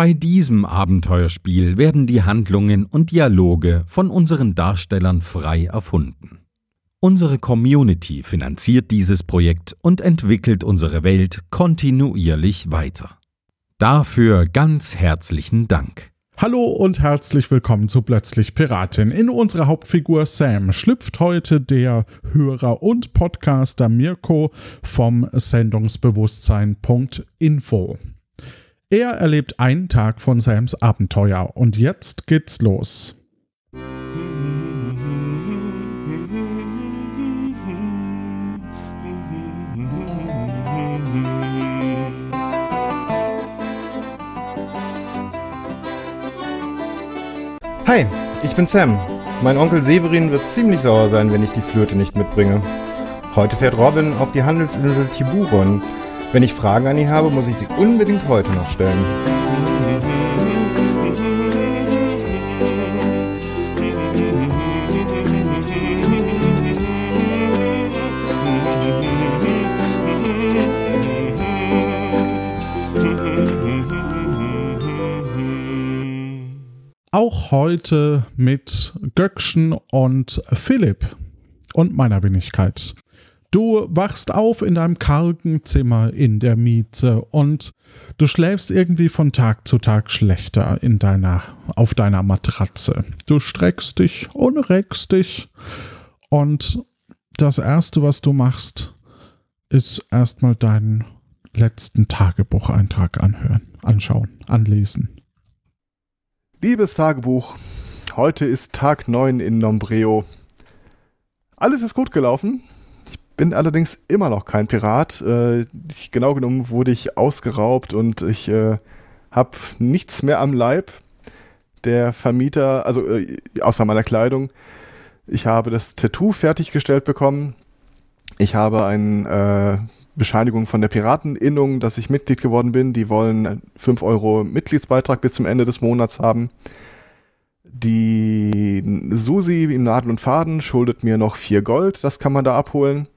Bei diesem Abenteuerspiel werden die Handlungen und Dialoge von unseren Darstellern frei erfunden. Unsere Community finanziert dieses Projekt und entwickelt unsere Welt kontinuierlich weiter. Dafür ganz herzlichen Dank. Hallo und herzlich willkommen zu Plötzlich Piratin. In unserer Hauptfigur Sam schlüpft heute der Hörer und Podcaster Mirko vom Sendungsbewusstsein.info. Er erlebt einen Tag von Sams Abenteuer und jetzt geht's los. Hi, ich bin Sam. Mein Onkel Severin wird ziemlich sauer sein, wenn ich die Flöte nicht mitbringe. Heute fährt Robin auf die Handelsinsel Tiburon wenn ich Fragen an ihn habe, muss ich sie unbedingt heute noch stellen. Auch heute mit Göckchen und Philipp und meiner Wenigkeit. Du wachst auf in deinem kargen Zimmer in der Miete und du schläfst irgendwie von Tag zu Tag schlechter in deiner, auf deiner Matratze. Du streckst dich und reckst dich und das erste, was du machst, ist erstmal deinen letzten Tagebucheintrag anhören, anschauen, anlesen. Liebes Tagebuch, heute ist Tag 9 in Nombreo. Alles ist gut gelaufen bin allerdings immer noch kein Pirat. Äh, ich, genau genommen wurde ich ausgeraubt und ich äh, habe nichts mehr am Leib. Der Vermieter, also äh, außer meiner Kleidung, ich habe das Tattoo fertiggestellt bekommen. Ich habe eine äh, Bescheinigung von der Pirateninnung, dass ich Mitglied geworden bin. Die wollen 5 Euro Mitgliedsbeitrag bis zum Ende des Monats haben. Die Susi im Nadel und Faden schuldet mir noch 4 Gold, das kann man da abholen.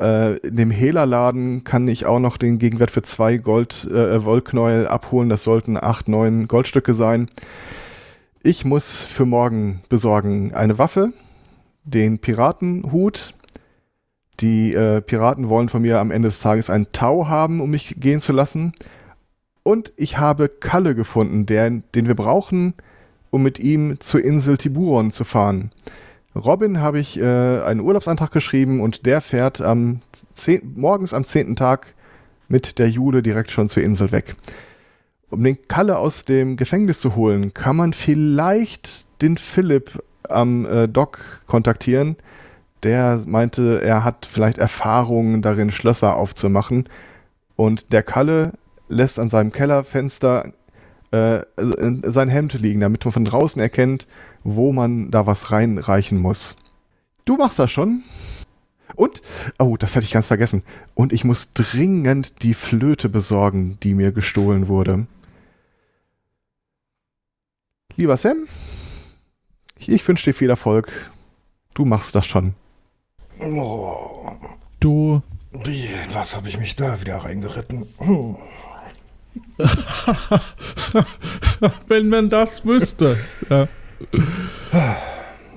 Äh, in dem Hehlerladen kann ich auch noch den Gegenwert für zwei Gold äh, Wollknäuel abholen. Das sollten acht, neun Goldstücke sein. Ich muss für morgen besorgen eine Waffe, den Piratenhut. Die äh, Piraten wollen von mir am Ende des Tages einen Tau haben, um mich gehen zu lassen. Und ich habe Kalle gefunden, der, den wir brauchen, um mit ihm zur Insel Tiburon zu fahren. Robin habe ich äh, einen Urlaubsantrag geschrieben und der fährt am 10, morgens am 10. Tag mit der Jule direkt schon zur Insel weg. Um den Kalle aus dem Gefängnis zu holen, kann man vielleicht den Philipp am äh, Dock kontaktieren. Der meinte, er hat vielleicht Erfahrungen darin, Schlösser aufzumachen. Und der Kalle lässt an seinem Kellerfenster äh, sein Hemd liegen, damit man von draußen erkennt, wo man da was reinreichen muss. Du machst das schon. Und, oh, das hätte ich ganz vergessen. Und ich muss dringend die Flöte besorgen, die mir gestohlen wurde. Lieber Sam, ich wünsche dir viel Erfolg. Du machst das schon. Oh. Du. Wie, was habe ich mich da wieder reingeritten? Hm. Wenn man das wüsste. Ja.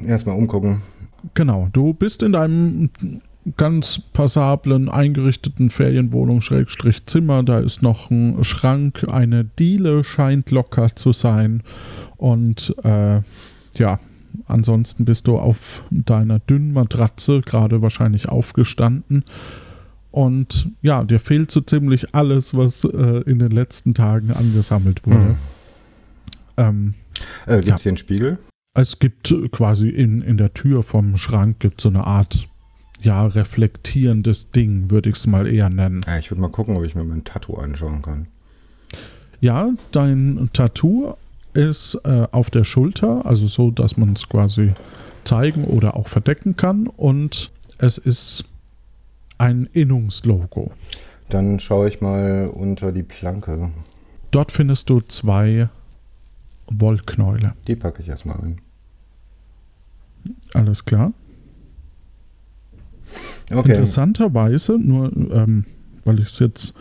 Erstmal umgucken. Genau, du bist in deinem ganz passablen, eingerichteten Ferienwohnung, Schrägstrich Zimmer. Da ist noch ein Schrank, eine Diele scheint locker zu sein. Und äh, ja, ansonsten bist du auf deiner dünnen Matratze, gerade wahrscheinlich aufgestanden. Und ja, dir fehlt so ziemlich alles, was äh, in den letzten Tagen angesammelt wurde. Hm. Ähm, äh, Gibt es ja. hier einen Spiegel? Es gibt quasi in, in der Tür vom Schrank gibt so eine Art ja, reflektierendes Ding, würde ich es mal eher nennen. Ja, ich würde mal gucken, ob ich mir mein Tattoo anschauen kann. Ja, dein Tattoo ist äh, auf der Schulter, also so, dass man es quasi zeigen oder auch verdecken kann. Und es ist ein Innungslogo. Dann schaue ich mal unter die Planke. Dort findest du zwei Wollknäule. Die packe ich erstmal ein. Alles klar. Okay. Interessanterweise, nur ähm, weil ich es jetzt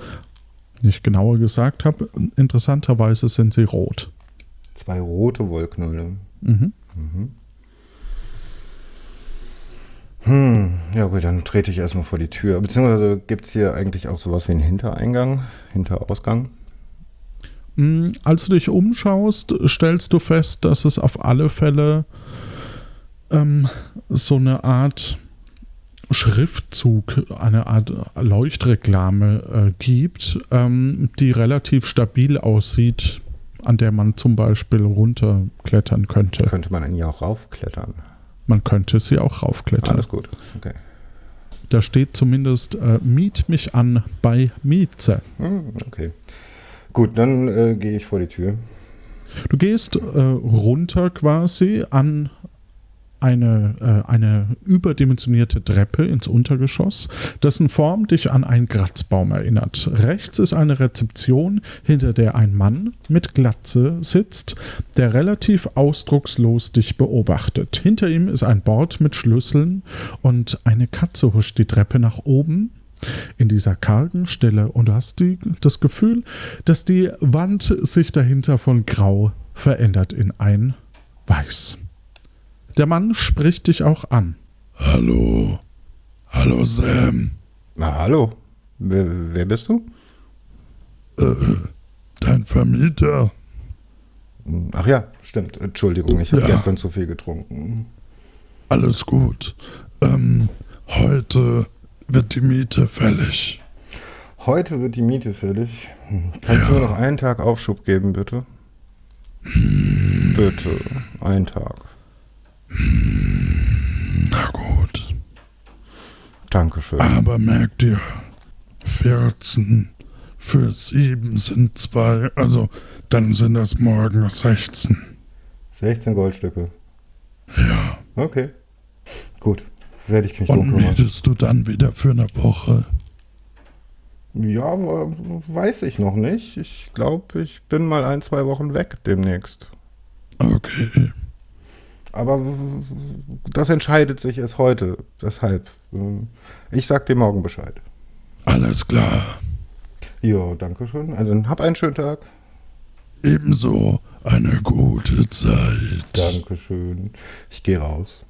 nicht genauer gesagt habe. Interessanterweise sind sie rot. Zwei rote Wollknäule. Mhm. Hm, ja gut, dann trete ich erstmal vor die Tür. Beziehungsweise gibt es hier eigentlich auch sowas wie einen Hintereingang, Hinterausgang? Mm, Als du dich umschaust, stellst du fest, dass es auf alle Fälle ähm, so eine Art Schriftzug, eine Art Leuchtreklame äh, gibt, ähm, die relativ stabil aussieht, an der man zum Beispiel runterklettern könnte. Könnte man an ihr auch raufklettern. Man könnte sie auch raufklettern. Alles gut. Okay. Da steht zumindest äh, Miet mich an bei Mieze. Hm, okay. Gut, dann äh, gehe ich vor die Tür. Du gehst äh, runter quasi an eine, äh, eine überdimensionierte Treppe ins Untergeschoss, dessen Form dich an einen Kratzbaum erinnert. Rechts ist eine Rezeption, hinter der ein Mann mit Glatze sitzt, der relativ ausdruckslos dich beobachtet. Hinter ihm ist ein Bord mit Schlüsseln und eine Katze huscht die Treppe nach oben in dieser kargen Stille und du hast die, das Gefühl, dass die Wand sich dahinter von grau verändert in ein Weiß. Der Mann spricht dich auch an. Hallo. Hallo Sam. Na, hallo. Wer, wer bist du? Dein Vermieter. Ach ja, stimmt. Entschuldigung, ich habe Ja. gestern zu viel getrunken. Alles gut. Ähm, heute wird die Miete fällig. Heute wird die Miete fällig. Hm, Kannst du mir noch einen Tag Aufschub geben, bitte? Bitte, einen Tag. Na gut. Dankeschön. Aber merk dir, 14 für 7 sind zwei, also dann sind das morgen 16. 16 Goldstücke. Ja. Okay. Gut. Werde ich mich Und drum kümmern. mietest du dann wieder für eine Woche? Ja, weiß ich noch nicht. Ich glaube, ich bin mal ein, zwei Wochen weg demnächst. Okay. Aber das entscheidet sich erst heute. Deshalb, ähm, ich sag dir morgen Bescheid. Alles klar. Ja, danke schön. Also hab einen schönen Tag. Ebenso eine gute Zeit. Dankeschön. Ich gehe raus.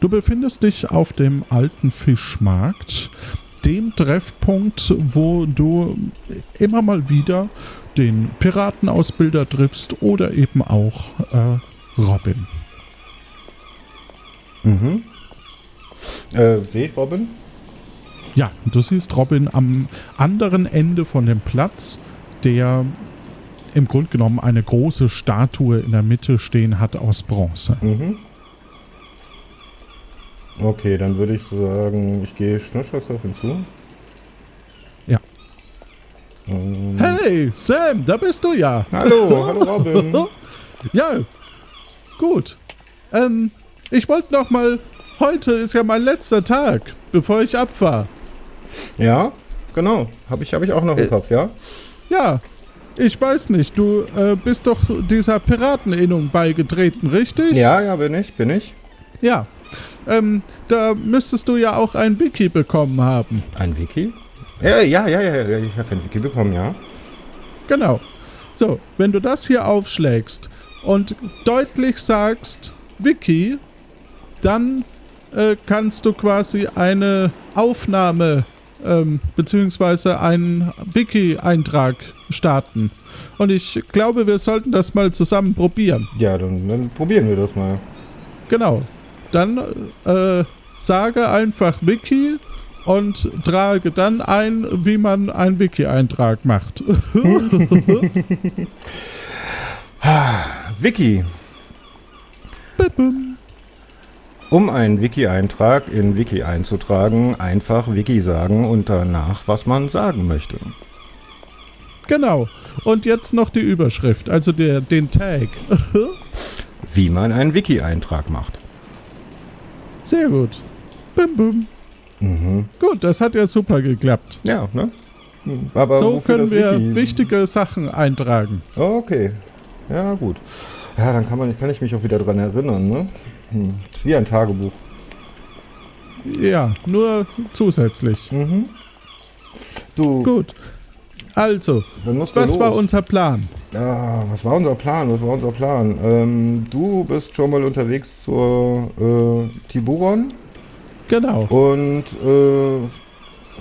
Du befindest dich auf dem alten Fischmarkt, dem Treffpunkt, wo du immer mal wieder den Piratenausbilder triffst oder eben auch äh, Robin. Mhm. Äh, sehe ich Robin? Ja, du siehst Robin am anderen Ende von dem Platz, der im Grunde genommen eine große Statue in der Mitte stehen hat aus Bronze. Mhm. Okay, dann würde ich sagen, ich gehe schnurstracks auf ihn zu. Ja. Ähm, Hey, Sam, da bist du ja. Hallo, hallo Robin. Ja, gut. Ähm, ich wollte noch mal, heute ist ja mein letzter Tag, bevor ich abfahre. Ja, genau. Habe ich, hab ich auch noch im Kopf, ja? Ja, ich weiß nicht, du äh, bist doch dieser Pirateninnung beigetreten, richtig? Ja, ja, bin ich, bin ich. Ja. Ähm, da müsstest du ja auch ein Wiki bekommen haben. Ein Wiki? Ja, ja, ja, ja, ja, ich habe ein Wiki bekommen, ja. Genau. So, wenn du das hier aufschlägst und deutlich sagst Wiki, dann äh, kannst du quasi eine Aufnahme ähm, beziehungsweise einen Wiki-Eintrag starten. Und ich glaube, wir sollten das mal zusammen probieren. Ja, dann, dann probieren wir das mal. Genau. Dann äh, sage einfach Wiki und trage dann ein, wie man einen Wiki-Eintrag macht. Wiki. Bim. Um einen Wiki-Eintrag in Wiki einzutragen, einfach Wiki sagen und danach, was man sagen möchte. Genau. Und jetzt noch die Überschrift, also der, den Tag. Wie man einen Wiki-Eintrag macht. Sehr gut. Bim, bim. Mhm. Gut, das hat ja super geklappt. Ja, ne? Aber so können wir wichtige Sachen eintragen. Okay. Ja, gut. Ja, dann kann, man, kann ich mich auch wieder dran erinnern, ne? Hm. Ist wie ein Tagebuch. Ja, nur zusätzlich. Mhm. Du, Gut. Also, was los. war unser Plan? Ah, was war unser Plan? Was war unser Plan? Ähm, du bist schon mal unterwegs zur äh, Tiburon Genau. und äh,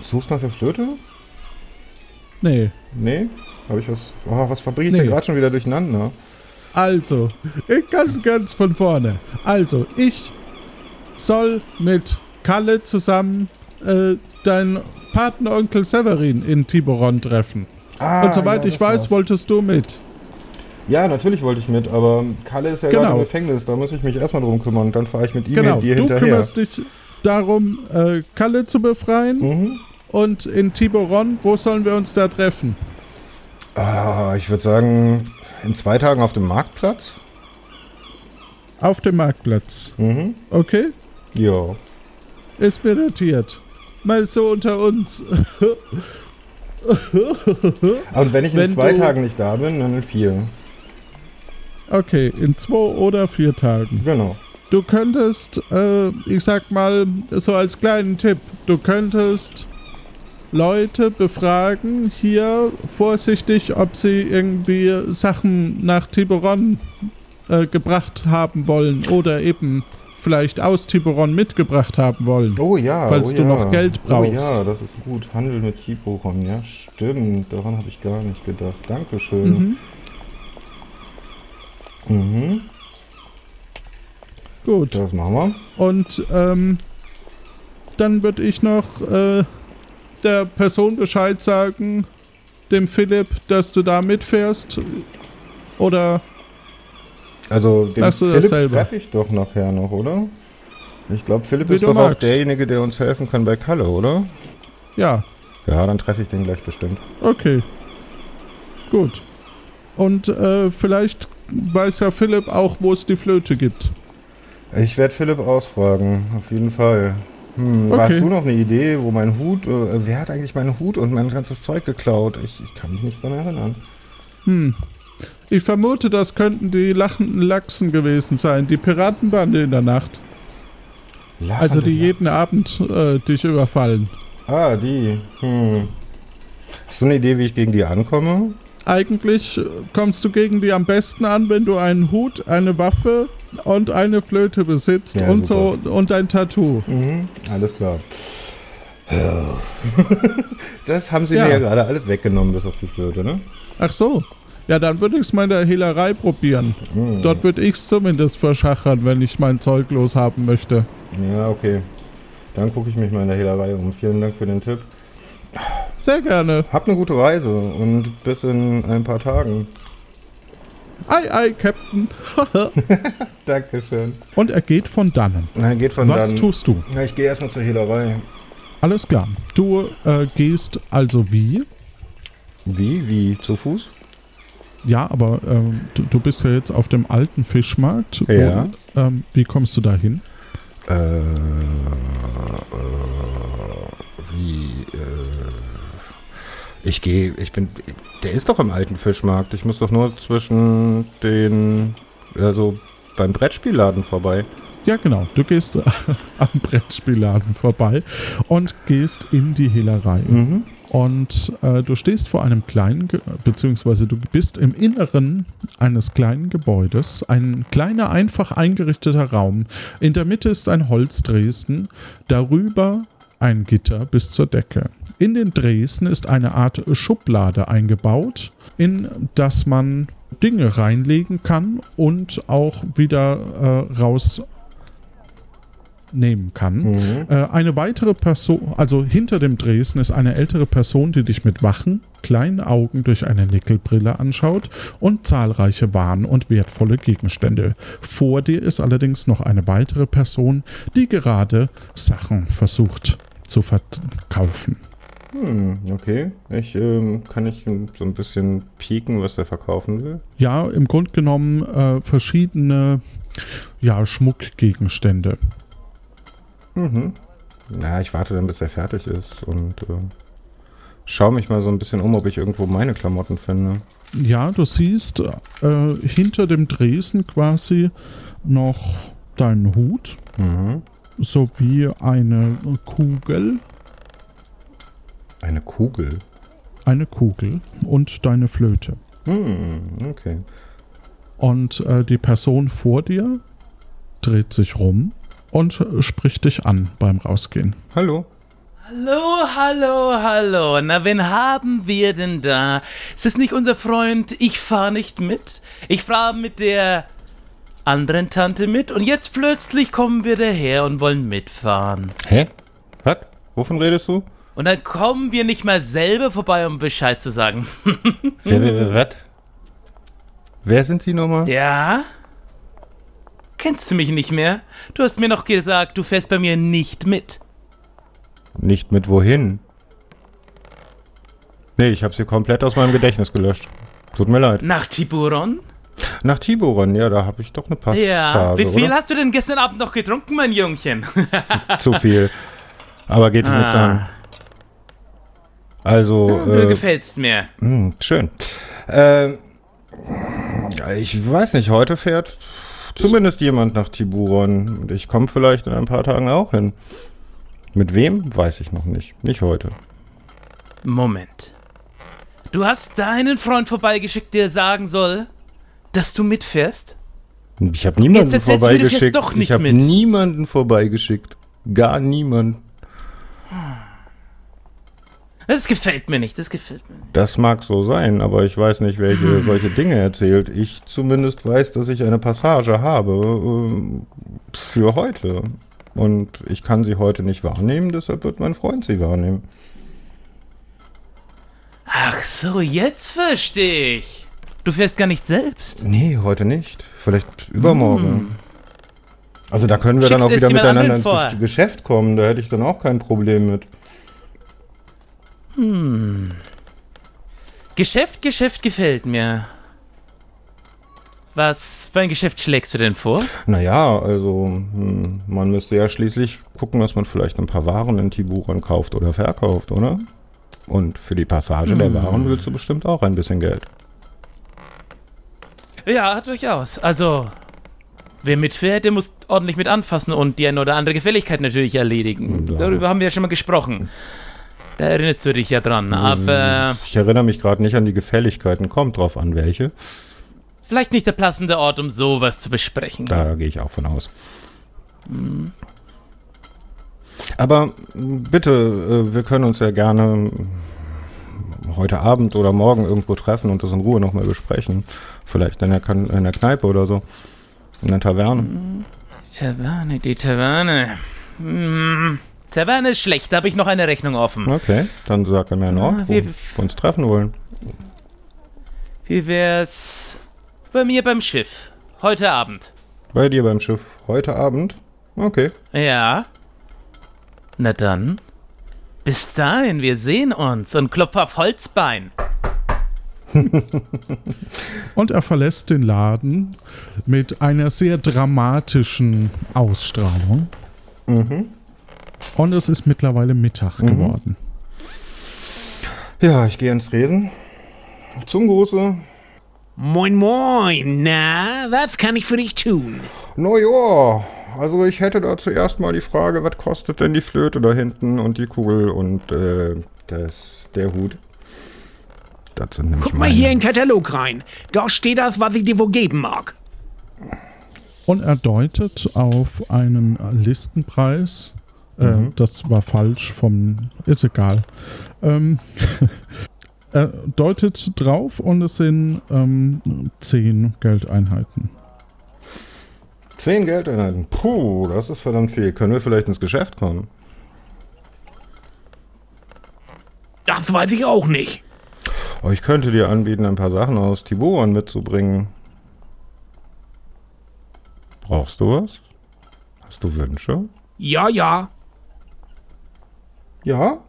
suchst nach der Flöte? Nee. Nee? Habe ich was. Oh, was verbringe ich Nee. denn gerade schon wieder durcheinander? Also, ganz, ganz von vorne. Also, ich soll mit Kalle zusammen äh, deinen Patenonkel Severin in Tiburon treffen. Ah, Und soweit ja, ich weiß, war's. wolltest du mit. Ja, natürlich wollte ich mit, aber Kalle ist ja Genau. gerade im Gefängnis. Da muss ich mich erstmal drum kümmern. Dann fahre ich mit ihm Genau, und dir du hinterher. kümmerst dich darum, äh, Kalle zu befreien. Mhm. Und in Tiburon, wo sollen wir uns da treffen? Ah, ich würde sagen, in zwei Tagen auf dem Marktplatz. Auf dem Marktplatz. Mhm. Okay? Ja. Ist mir notiert. Mal so unter uns. Und wenn ich in Wenn zwei Tagen nicht da bin, dann in vier. Okay, in zwei oder vier Tagen. Genau. Du könntest, äh, ich sag mal, so als kleinen Tipp, du könntest Leute befragen, hier vorsichtig, ob sie irgendwie Sachen nach Tiburon äh, gebracht haben wollen oder eben vielleicht aus Tiburon mitgebracht haben wollen. Oh ja. Falls oh du ja. noch Geld brauchst. Oh ja, das ist gut. Handel mit Tiburon. Ja, stimmt. Daran habe ich gar nicht gedacht. Dankeschön. Mhm. Mhm. Gut. Das machen wir. Und ähm, dann würde ich noch äh, der Person Bescheid sagen, dem Philipp, dass du da mitfährst. Oder Also den du Philipp treffe ich doch nachher noch, oder? Ich glaube, Philipp Wie ist doch auch magst. derjenige, der uns helfen kann bei Kalle, oder? ja, Ja, dann treffe ich den gleich bestimmt. okay. Gut. Und äh, vielleicht weiß ja Philipp auch, wo es die Flöte gibt. Ich werde Philipp ausfragen, auf jeden Fall. Hm, Okay. Hast du noch eine Idee, wo mein Hut, äh, wer hat eigentlich meinen Hut und mein ganzes Zeug geklaut? Ich, ich kann mich nicht dran erinnern. Hm. Ich vermute, das könnten die lachenden Lachsen gewesen sein, die Piratenbande in der Nacht. Also die jeden Abend äh, dich überfallen. Ah, die. Hm. Hast du eine Idee, wie ich gegen die ankomme? Eigentlich äh, kommst du gegen die am besten an, wenn du einen Hut, eine Waffe und eine Flöte besitzt Ja, und so und ein Tattoo. Mhm, alles klar. Das haben sie Ja. mir ja gerade alles weggenommen, bis auf die Flöte, ne? Ach so. Ja, dann würde ich es mal in der Hehlerei probieren. Hm. Dort würde ich es zumindest verschachern, wenn ich mein Zeug loshaben möchte. Ja, okay. Dann gucke ich mich mal in der Hehlerei um. Vielen Dank für den Tipp. Sehr gerne. Habt eine gute Reise und bis in ein paar Tagen. Ei, ei, Captain. Dankeschön. Und er geht von dannen. Na, geht von Was dann. tust du? Ja, ich gehe erstmal zur Hehlerei. Alles klar. Du äh, gehst also wie? Wie? Wie? Zu Fuß? Ja, aber ähm, du, du bist ja jetzt auf dem alten Fischmarkt. Ja. Und, ähm, wie kommst du da hin? Äh, äh, wie, äh, ich gehe, ich bin, der ist doch im alten Fischmarkt. Ich muss doch nur zwischen den, also beim Brettspielladen vorbei. Ja, genau. Du gehst am Brettspielladen vorbei und gehst in die Hehlerei. Mhm. Und äh, du stehst vor einem kleinen, Ge beziehungsweise du bist im Inneren eines kleinen Gebäudes. Ein kleiner, einfach eingerichteter Raum. In der Mitte ist ein Holzdresden, darüber ein Gitter bis zur Decke. In den Dresden ist eine Art Schublade eingebaut, in das man Dinge reinlegen kann und auch wieder äh, rausnehmen kann. Mhm. Äh, eine weitere Person, also hinter dem Dresden ist eine ältere Person, die dich mit wachen, kleinen Augen durch eine Nickelbrille anschaut und zahlreiche Waren und wertvolle Gegenstände. Vor dir ist allerdings noch eine weitere Person, die gerade Sachen versucht zu verkaufen. Hm, okay. Ich, ähm, kann ich so ein bisschen pieken, was der verkaufen will? Ja, im Grunde genommen äh, verschiedene ja, Schmuckgegenstände. Mhm. Na, ich warte dann, bis er fertig ist und äh, schau mich mal so ein bisschen um, ob ich irgendwo meine Klamotten finde. Ja, du siehst äh, hinter dem Dresden quasi noch deinen Hut Mhm. Sowie eine Kugel. Eine Kugel. eine Kugel und deine Flöte. Hm, okay. Und äh, die Person vor dir dreht sich rum und spricht dich an beim Rausgehen. Hallo. Hallo, hallo, hallo. Na, wen haben wir denn da? Ist das nicht unser Freund? Ich fahr nicht mit. Ich fahre mit der anderen Tante mit und jetzt plötzlich kommen wir daher und wollen mitfahren. Hä? Was? Wovon redest du? Und dann kommen wir nicht mal selber vorbei, um Bescheid zu sagen. Wer, wer, wer, was? Wer sind Sie nochmal? ja? Kennst du mich nicht mehr? Du hast mir noch gesagt, du fährst bei mir nicht mit. Nicht mit wohin? Nee, ich habe sie komplett aus meinem Gedächtnis gelöscht. Tut mir leid. Nach Tiburon? Nach Tiburon, ja, da habe ich doch eine Passage, Ja. Wie viel oder? hast du denn gestern Abend noch getrunken, mein Jungchen? Zu viel. Aber geht dich nichts Ah. an. Also, Du äh, gefällst mir. Hm, schön. Ähm, ich weiß nicht, heute fährt zumindest jemand nach Tiburon. Und ich komme vielleicht in ein paar Tagen auch hin. Mit wem? Weiß ich noch nicht. Nicht heute. Moment. Du hast deinen Freund vorbeigeschickt, der sagen soll, dass du mitfährst? Ich habe niemanden Jetzt du fährst vorbeigeschickt. doch nicht ich habe niemanden vorbeigeschickt. Gar niemand. Das gefällt mir nicht, das gefällt mir nicht. Das mag so sein, aber ich weiß nicht, welche Hm. solche Dinge erzählt. Ich zumindest weiß, dass ich eine Passage habe ähm, für heute. Und ich kann sie heute nicht wahrnehmen, deshalb wird mein Freund sie wahrnehmen. Ach so, jetzt verstehe ich. Du fährst gar nicht selbst. Nee, heute nicht. Vielleicht übermorgen. Also da können wir dann Hm. Schickst auch es wieder miteinander ins vor? Geschäft kommen. Da hätte ich dann auch kein Problem mit. Geschäft, Geschäft gefällt mir. Was für ein Geschäft schlägst du denn vor? Naja, also hm, man müsste ja schließlich gucken, dass man vielleicht ein paar Waren in Tiburon kauft oder verkauft, oder? Und für die Passage der Waren willst du bestimmt auch ein bisschen Geld. Ja, durchaus. Also, wer mitfährt, der muss ordentlich mit anfassen und die eine oder andere Gefälligkeit natürlich erledigen. Ja. Darüber haben wir ja schon mal gesprochen. Da erinnerst du dich ja dran. Aber Ich erinnere mich gerade nicht an die Gefälligkeiten. Kommt drauf an, welche. vielleicht nicht der passende Ort, um sowas zu besprechen. Da gehe ich auch von aus. Aber bitte, äh, wir können uns ja gerne heute Abend oder morgen irgendwo treffen und das in Ruhe nochmal besprechen. Vielleicht in der, in der Kneipe oder so. In der Taverne. Taverne, die Taverne. Hm, Taverne ist schlecht, da habe ich noch eine Rechnung offen. Okay, dann sag er mir noch, Ah, wo wir- wir uns treffen wollen. Wie wär's bei mir beim Schiff? Heute Abend. Bei dir beim Schiff heute Abend? Okay. Ja. Na dann. Bis dahin, wir sehen uns und klopf auf Holzbein. Und er verlässt den Laden mit einer sehr dramatischen Ausstrahlung. Und es ist mittlerweile Mittag geworden. Ja, ich gehe ins Resen. Zum Gruße. Moin, moin. Na, was kann ich für dich tun? Na ja, also ich hätte da zuerst mal die Frage, was kostet denn die Flöte da hinten und die Kugel und äh, das, der Hut? Das sind nämlich Guck mal meine. hier in den Katalog rein. Da steht das, was ich dir wohl geben mag. Und er deutet auf einen Listenpreis. Äh, das war falsch vom. Ist egal. Ähm, er deutet drauf und es sind ähm, 10 Geldeinheiten. Zehn Geldeinheiten. Puh, das ist verdammt viel. Können wir vielleicht ins Geschäft kommen? Das weiß ich auch nicht. Oh, ich könnte dir anbieten, ein paar Sachen aus Tiburon mitzubringen. Brauchst du was? Hast du Wünsche? Ja, ja. Ja?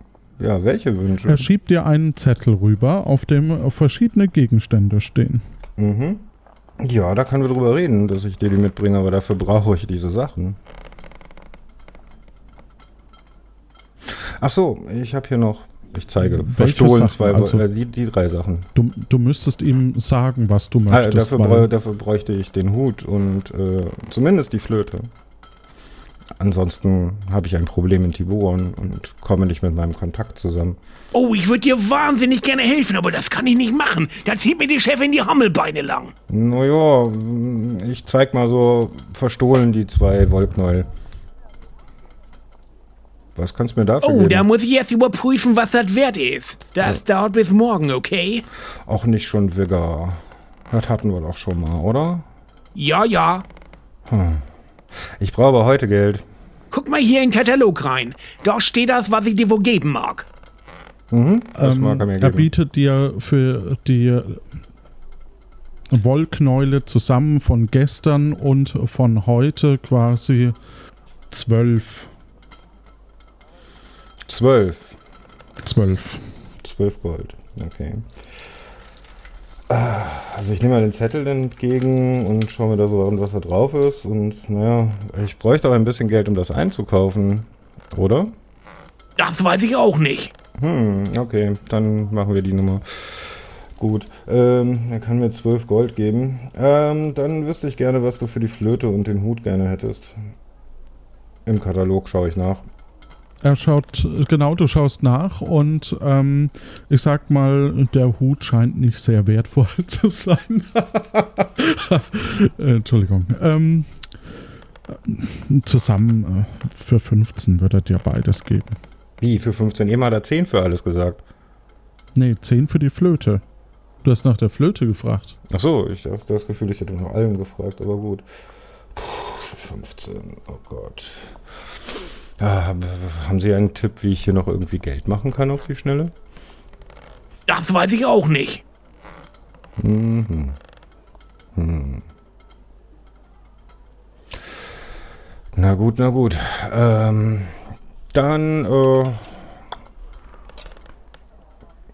Ja, welche Wünsche? Er schiebt dir einen Zettel rüber, auf dem verschiedene Gegenstände stehen. Mhm. Ja, da können wir drüber reden, dass ich dir die mitbringe, aber dafür brauche ich diese Sachen. Ach so, ich habe hier noch, ich zeige, verstohlen zwei, Also- äh, die, die drei Sachen. Du, du müsstest ihm sagen, was du Ah, möchtest. dafür, weil- brä- dafür bräuchte ich den Hut und äh, zumindest die Flöte. ansonsten habe ich ein Problem in Tiburon und komme nicht mit meinem Kontakt zusammen. Oh, ich würde dir wahnsinnig gerne helfen, aber das kann ich nicht machen. Da zieht mir die Chefin die Hammelbeine lang. Naja, ich zeig mal so verstohlen die zwei Wollknäuel. Was kannst du mir dafür Oh, geben? da muss ich erst überprüfen, was das wert ist. Das dauert bis morgen, okay? Auch nicht schon Vigor. Das hatten wir doch schon mal, oder? Ja, ja. Ich brauche aber heute Geld. Guck mal hier in den Katalog rein. Da steht das, was ich dir wohl geben mag. Das Ähm, mag er mir er geben. bietet dir für die Wollknäule zusammen von gestern und von heute quasi zwölf. Zwölf. Zwölf. Zwölf Gold. Okay. Ah, Also ich nehme mal den Zettel entgegen und schaue mir da so an, was da drauf ist. Und naja, ich bräuchte auch ein bisschen Geld, um das einzukaufen. Oder? Das weiß ich auch nicht. Hm, okay, dann machen wir die Nummer. Gut, ähm, er kann mir 12 Gold geben. Ähm, dann wüsste ich gerne, was du für die Flöte und den Hut gerne hättest. Im Katalog schaue ich nach. Er schaut, genau, du schaust nach und ähm, ich sag mal, der Hut scheint nicht sehr wertvoll zu sein. Äh, Entschuldigung. Ähm, äh, zusammen äh, für 15 wird er dir beides geben. Wie, für 15? Eben hat er 10 für alles gesagt. Nee, 10 für die Flöte. Du hast nach der Flöte gefragt. Ach so, ich habe das Gefühl, ich hätte nach allem gefragt, aber gut. Puh, für 15, oh Gott. Haben Sie einen Tipp, wie ich hier noch irgendwie Geld machen kann auf die Schnelle? Das weiß ich auch nicht. Mhm. Hm. Na gut, na gut. Ähm, dann, äh,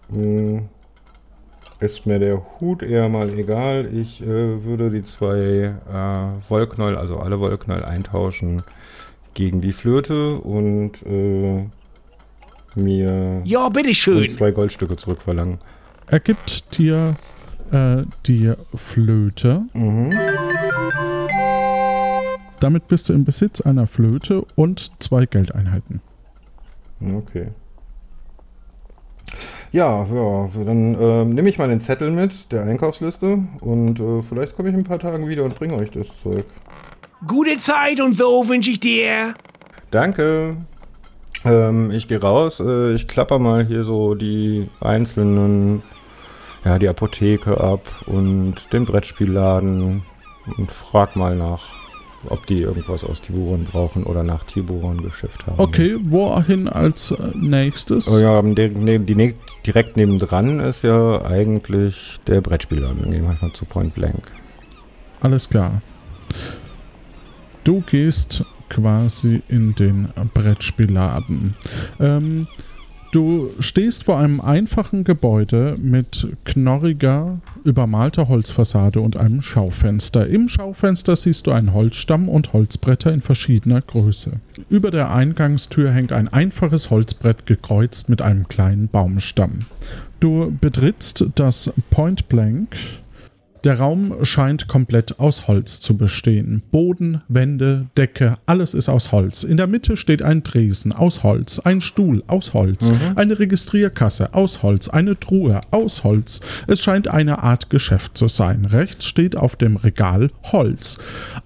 hm, ist mir der Hut eher mal egal. Ich äh, würde die zwei äh, Wollknäuel, also alle Wollknäuel eintauschen gegen die Flöte und äh, mir Ja, bitteschön. zwei Goldstücke zurückverlangen. Er gibt dir äh, die Flöte. Mhm. Damit bist du im Besitz einer Flöte und zwei Geldeinheiten. Okay. Ja, ja, dann ähm, nehme ich mal den Zettel mit, der Einkaufsliste, und äh, vielleicht komme ich in ein paar Tagen wieder und bringe euch das Zeug. Gute Zeit und so wünsche ich dir. Danke. Ähm, ich gehe raus, äh, ich klapper mal hier so die einzelnen, ja, die Apotheke ab und den Brettspielladen und frag mal nach, ob die irgendwas aus Tiburon brauchen oder nach Tiburon geschifft haben. Okay, wohin als äh, nächstes? Oh ja, die, ne, die, ne- direkt nebendran ist ja eigentlich der Brettspielladen. Dann gehen wir mal zu Point Blank. Alles klar. Du gehst quasi in den Brettspielladen. Ähm, du stehst vor einem einfachen Gebäude mit knorriger, übermalter Holzfassade und einem Schaufenster. Im Schaufenster siehst du einen Holzstamm und Holzbretter in verschiedener Größe. Über der Eingangstür hängt ein einfaches Holzbrett gekreuzt mit einem kleinen Baumstamm. Du betrittst das Point Blank der Raum scheint komplett aus Holz zu bestehen. Boden, Wände, Decke, alles ist aus Holz. In der Mitte steht ein Tresen aus Holz, ein Stuhl aus Holz, eine Registrierkasse aus Holz, eine Truhe aus Holz. Es scheint eine Art Geschäft zu sein. Rechts steht auf dem Regal Holz.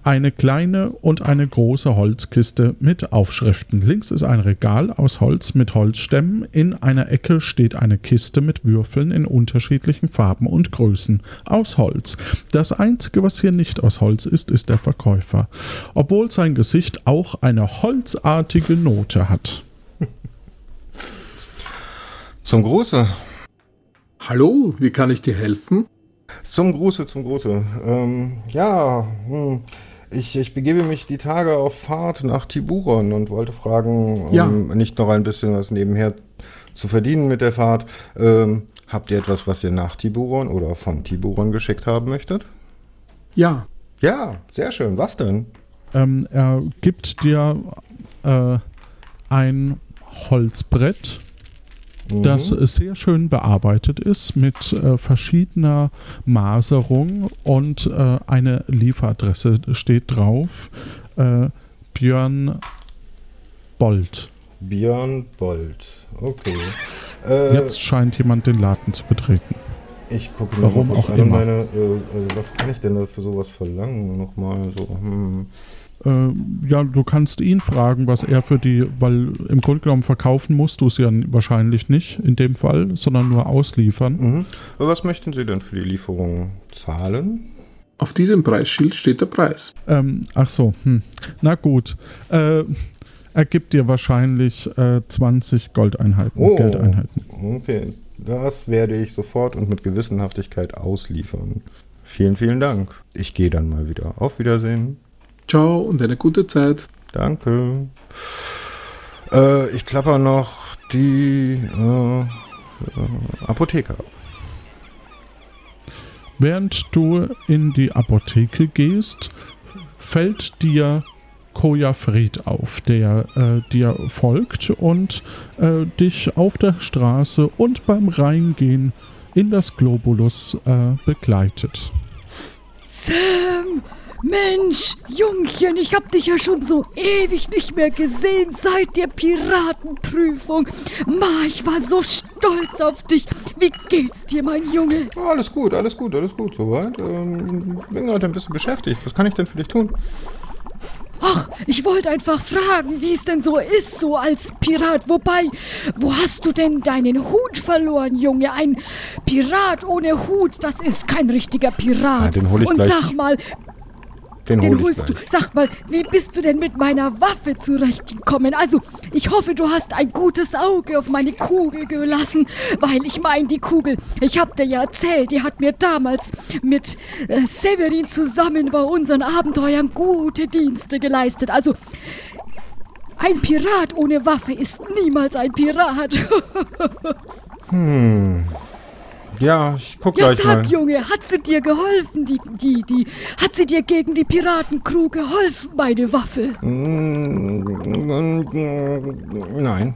Eine kleine und eine große Holzkiste mit Aufschriften. Links ist ein Regal aus Holz mit Holzstämmen. In einer Ecke steht eine Kiste mit Würfeln in unterschiedlichen Farben und Größen aus Holz. Das einzige, was hier nicht aus Holz ist, ist der Verkäufer. Obwohl sein Gesicht auch eine holzartige Note hat. Zum Gruße. Hallo, wie kann ich dir helfen? Zum Gruße, zum Gruße. Ähm, ja, hm, ich, ich begebe mich die Tage auf Fahrt nach Tiburon und wollte fragen, um Ja. nicht noch ein bisschen was nebenher zu verdienen mit der Fahrt. Ähm, habt ihr etwas, was ihr nach Tiburon oder von Tiburon geschickt haben möchtet? Ja, Ja, sehr schön. Was denn? Ähm, er gibt dir äh, ein Holzbrett, das sehr schön bearbeitet ist mit äh, verschiedener Maserung und äh, eine Lieferadresse steht drauf. Äh, Björn Bold. Björn Bold. Okay. Äh, Jetzt scheint jemand den Laden zu betreten. Ich gucke Warum noch mal kurz auch an immer. meine, äh, also was kann ich denn da für sowas verlangen? Nochmal so, hm. Äh, ja, du kannst ihn fragen, was er für die, weil im Grunde genommen verkaufen musst du es ja wahrscheinlich nicht in dem Fall, sondern nur ausliefern. Mhm. Aber was möchten Sie denn für die Lieferung zahlen? Auf diesem Preisschild steht der Preis. Ähm, ach so, hm. na gut. Äh, er gibt dir wahrscheinlich äh, 20 Goldeinheiten, Oh. Geldeinheiten. Okay, das werde ich sofort und mit Gewissenhaftigkeit ausliefern. Vielen, vielen Dank. Ich gehe dann mal wieder. Auf Wiedersehen. Ciao und eine gute Zeit. Danke. Äh, ich klapper noch die äh, äh, Apotheke ab. Während du in die Apotheke gehst, fällt dir Koja Fried auf, der äh, dir folgt und äh, dich auf der Straße und beim Reingehen in das Globulus äh, begleitet. Sam! Mensch, Jungchen, ich hab dich ja schon so ewig nicht mehr gesehen seit der Piratenprüfung. Ma, ich war so stolz auf dich. Wie geht's dir, mein Junge? Alles gut, alles gut, alles gut soweit. Ähm, bin gerade ein bisschen beschäftigt. Was kann ich denn für dich tun? Ach, ich wollte einfach fragen, wie es denn so ist, so als Pirat. Wobei, wo hast du denn deinen Hut verloren, Junge? Ein Pirat ohne Hut, das ist kein richtiger Pirat. Ah, den hol ich Und gleich. sag mal, Den, Den hol holst du. Sag mal, wie bist du denn mit meiner Waffe zurechtgekommen? Also, ich hoffe, du hast ein gutes Auge auf meine Kugel gelassen, weil ich meine, die Kugel, ich hab dir ja erzählt, die hat mir damals mit äh, Severin zusammen bei unseren Abenteuern gute Dienste geleistet. Also, ein Pirat ohne Waffe ist niemals ein Pirat. Ja, ich guck Ja, gleich sag, mal. Junge, hat sie dir geholfen, die, die, die, hat sie dir gegen die Piratencrew geholfen, meine Waffe? Mm, Nein.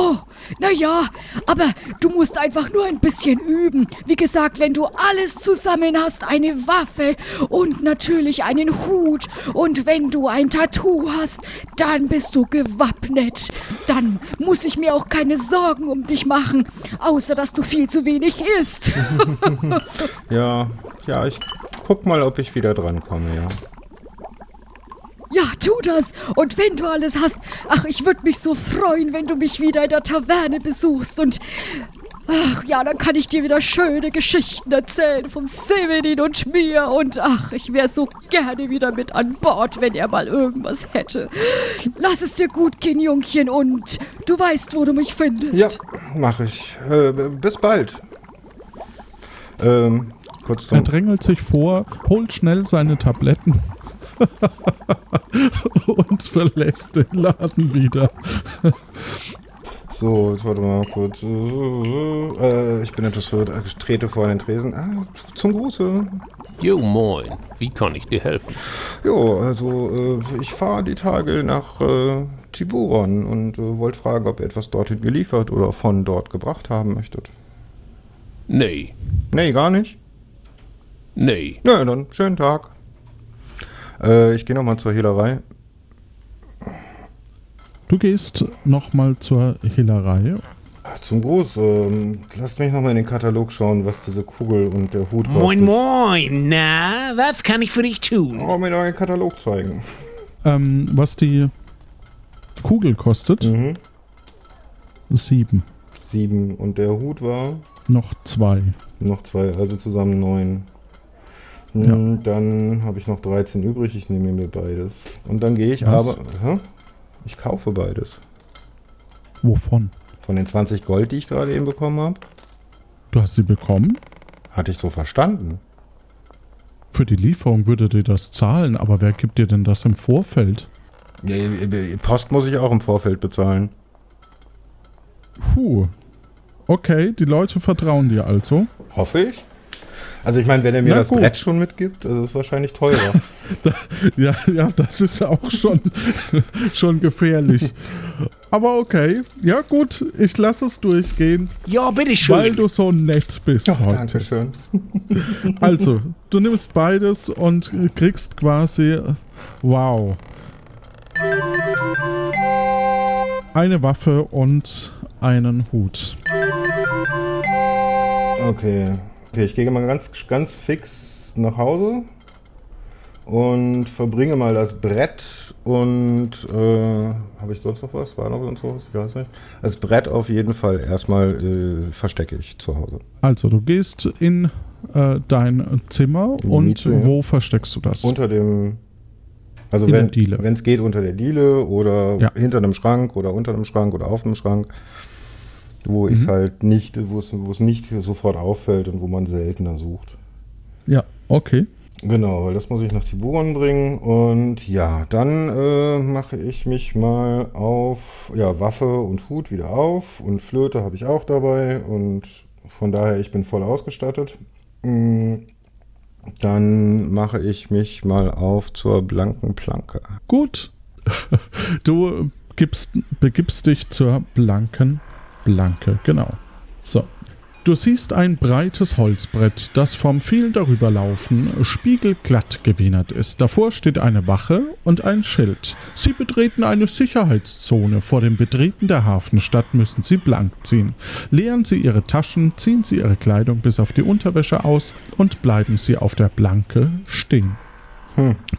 Oh, na ja, aber du musst einfach nur ein bisschen üben. Wie gesagt, wenn du alles zusammen hast, eine Waffe und natürlich einen Hut und wenn du ein Tattoo hast, dann bist du gewappnet. Dann muss ich mir auch keine Sorgen um dich machen, außer dass du viel zu wenig isst. Ja, ja, ich guck mal, ob ich wieder drankomme, ja. Ja, tu das. Und wenn du alles hast, ach, ich würde mich so freuen, wenn du mich wieder in der Taverne besuchst und ach ja, dann kann ich dir wieder schöne Geschichten erzählen vom Severin und mir und ach, ich wäre so gerne wieder mit an Bord, wenn er mal irgendwas hätte. Lass es dir gut gehen, Jungchen, und du weißt, wo du mich findest. Ja, mach ich. Äh, bis bald. Ähm, kurz Er drängelt sich vor, holt schnell seine Tabletten und verlässt den Laden wieder. So, jetzt warte mal kurz. Äh, ich bin etwas verwirrt. Ich trete vor den Tresen. Ah, zum Gruße. Jo, moin. Wie kann ich dir helfen? Jo, also äh, ich fahre die Tage nach äh, Tiburon und äh, wollte fragen, ob ihr etwas dorthin geliefert oder von dort gebracht haben möchtet. Nee, Nee, gar nicht. nee. Na, dann schönen Tag. Äh, ich gehe nochmal zur Hehlerei. Du gehst nochmal zur Hehlerei. Zum Gruß. Ähm, lasst mich nochmal in den Katalog schauen, was diese Kugel und der Hut kostet. Moin, moin. Na, was kann ich für dich tun? Oh, mir doch einen Katalog zeigen. Ähm, was die Kugel kostet, Mhm. sieben. Sieben. Und der Hut war Noch zwei. noch zwei, also zusammen neun. Hm, Dann habe ich noch 13 übrig. Ich nehme mir beides. Und dann gehe ich Was? aber. Hä? Ich kaufe beides. Wovon? Von den 20 Gold, die ich gerade eben bekommen habe, Du hast sie bekommen? hatte ich so verstanden. Für die Lieferung würde dir das zahlen, aber wer gibt dir denn das im Vorfeld? Ja, Post muss ich auch im Vorfeld bezahlen. Puh. Okay, die Leute vertrauen dir also. Hoffe ich. Also ich meine, wenn er mir Na das gut. Brett schon mitgibt, also ist es wahrscheinlich teurer. Ja, ja, das ist auch schon, schon gefährlich. Aber okay, ja gut, ich lasse es durchgehen, Ja, weil bitteschön. du so nett bist Ja, heute. Dankeschön. Also, du nimmst beides und kriegst quasi, wow, eine Waffe und einen Hut. Okay. Okay, ich gehe mal ganz, ganz fix nach Hause und verbringe mal das Brett und äh, habe ich sonst noch was? War noch sonst was? Ich weiß nicht. Das Brett auf jeden Fall erstmal äh, verstecke ich zu Hause. Also du gehst in äh, dein Zimmer In und Miete, ja. wo versteckst du das? Unter dem. Also In wenn es geht, unter der Diele oder Ja. hinter einem Schrank oder unter einem Schrank oder auf einem Schrank, wo es Mhm. halt nicht, wo es, wo es nicht sofort auffällt und wo man seltener sucht. ja, okay. Genau, weil das muss ich nach Tiburon bringen. Und ja, dann äh, mache ich mich mal auf ja, Waffe und Hut wieder auf. Und Flöte habe ich auch dabei. Und von daher, ich bin voll ausgestattet. Mm, Dann mache ich mich mal auf zur blanken Planke. Gut. Du gibst, begibst dich zur blanken Blanke, genau. So. Du siehst ein breites Holzbrett, das vom vielen Darüberlaufen spiegelglatt gewienert ist. Davor steht eine Wache und ein Schild. Sie betreten eine Sicherheitszone. Vor dem Betreten der Hafenstadt müssen sie blank ziehen. Leeren sie ihre Taschen, ziehen sie ihre Kleidung bis auf die Unterwäsche aus und bleiben sie auf der Blanke stehen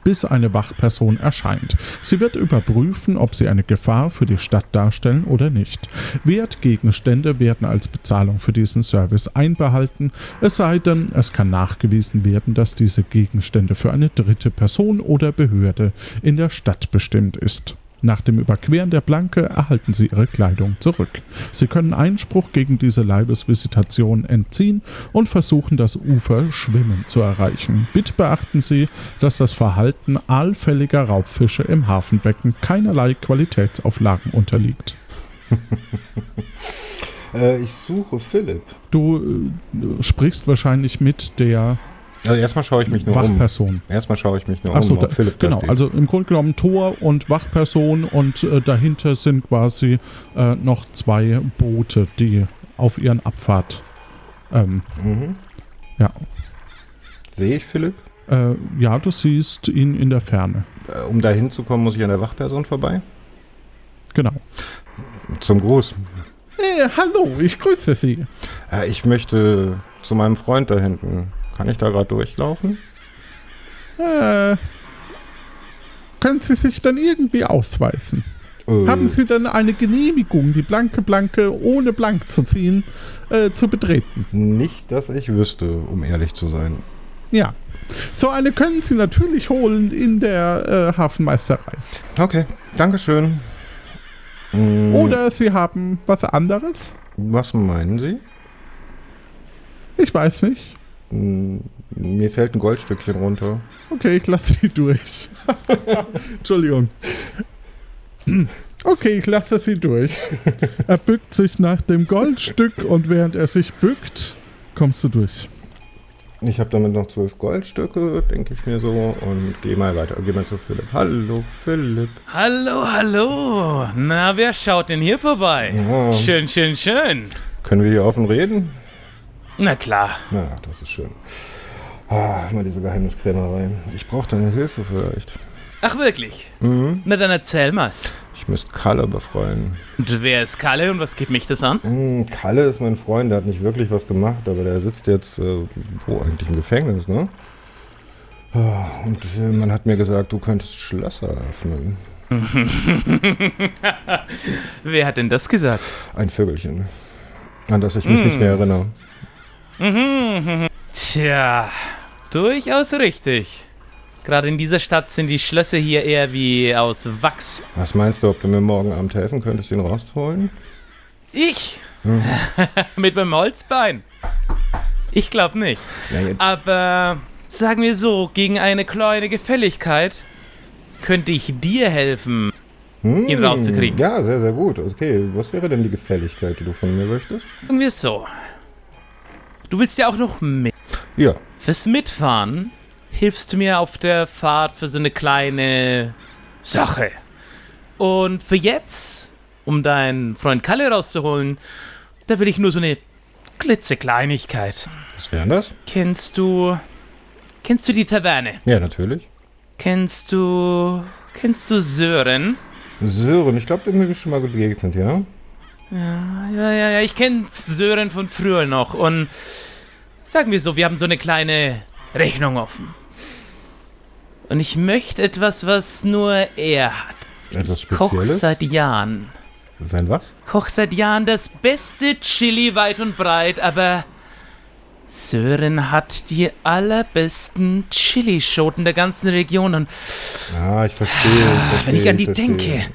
bis eine Wachperson erscheint. Sie wird überprüfen, ob sie eine Gefahr für die Stadt darstellen oder nicht. Wertgegenstände werden als Bezahlung für diesen Service einbehalten, es sei denn, es kann nachgewiesen werden, dass diese Gegenstände für eine dritte Person oder Behörde in der Stadt bestimmt ist. Nach dem Überqueren der Blanke erhalten Sie Ihre Kleidung zurück. Sie können Einspruch gegen diese Leibesvisitation entziehen und versuchen, das Ufer schwimmend zu erreichen. Bitte beachten Sie, dass das Verhalten allfälliger Raubfische im Hafenbecken keinerlei Qualitätsauflagen unterliegt. Äh, ich suche Philipp. Du äh, sprichst wahrscheinlich mit der Also erstmal schaue ich mich nur um. Wachperson. Erstmal schaue ich mich nur Achso, um, da, Philipp genau, also im Grunde genommen Tor und Wachperson und äh, dahinter sind quasi äh, noch zwei Boote, die auf ihren Abfahrt. Ähm, Mhm. ja. Sehe ich Philipp? Äh, ja, du siehst ihn in der Ferne. Äh, um da hinzukommen, muss ich an der Wachperson vorbei. Genau. Zum Gruß. Äh, hallo, ich grüße Sie. Äh, ich möchte zu meinem Freund da hinten. Kann ich da gerade durchlaufen? Äh, können Sie sich dann irgendwie ausweisen? Äh, Haben Sie denn eine Genehmigung, die blanke Blanke ohne blank zu ziehen, äh, zu betreten? Nicht, dass ich wüsste, um ehrlich zu sein. Ja. So eine können Sie natürlich holen in der äh, Hafenmeisterei. Okay, Dankeschön. Mm, Oder Sie haben was anderes? Was meinen Sie? Ich weiß nicht. Mm, Mir fällt ein Goldstückchen runter. Okay, ich lasse Sie durch. Entschuldigung. Okay, ich lasse Sie durch. Er bückt sich nach dem Goldstück und während er sich bückt, kommst du durch. Ich habe damit noch zwölf Goldstücke, denke ich mir so, und gehe mal weiter. Geh mal zu Philipp. Hallo, Philipp. Hallo, hallo. Na, wer schaut denn hier vorbei? Ja. Schön, schön, schön. Können wir hier offen reden? Na klar. Na, das ist schön. Ah, immer diese Geheimniskrämerei. Ich brauche deine Hilfe vielleicht. Ach, wirklich? Mhm. Na, dann erzähl mal. Ich müsste Kalle befreien. Und wer ist Kalle und was geht mich das an? Mm, Kalle ist mein Freund, der hat nicht wirklich was gemacht, aber der sitzt jetzt äh, wo eigentlich im Gefängnis, ne? Ah, Und äh, man hat mir gesagt, du könntest Schlösser öffnen. wer hat denn das gesagt? Ein Vögelchen. An das ich mich nicht mehr erinnere. Mhm. Tja, durchaus richtig. Gerade in dieser Stadt sind die Schlösser hier eher wie aus Wachs. Was meinst du, ob du mir morgen Abend helfen könntest, ihn rauszuholen? Ich? Mit meinem Holzbein? Ich glaube nicht. Ja, Aber sagen wir so, gegen eine kleine Gefälligkeit könnte ich dir helfen, ihn Hm, rauszukriegen. Ja, sehr, sehr gut. Okay, was wäre denn die Gefälligkeit, die du von mir möchtest? Sagen wir es so. Du willst ja auch noch mit. Ja, Fürs Mitfahren hilfst du mir auf der Fahrt für so eine kleine Sache. Und für jetzt, um deinen Freund Kalle rauszuholen, da will ich nur so eine klitzekleinigkeit. was wäre das? Kennst du. Kennst du die Taverne? Ja, natürlich. Kennst du. Kennst du Sören? Sören, ich glaube, dem bin ich schon mal begegnet, ja? Ja, ja, ja, ja, ich kenne Sören von früher noch und sagen wir so, wir haben so eine kleine Rechnung offen. Und ich möchte etwas, was nur er hat. Etwas Koch Spezielles? seit Jahren. Sein was? Koch seit Jahren das beste Chili weit und breit, aber Sören hat die allerbesten Chilischoten der ganzen Region und Ah, ich verstehe. ich verstehe wenn ich an die verstehe. denke,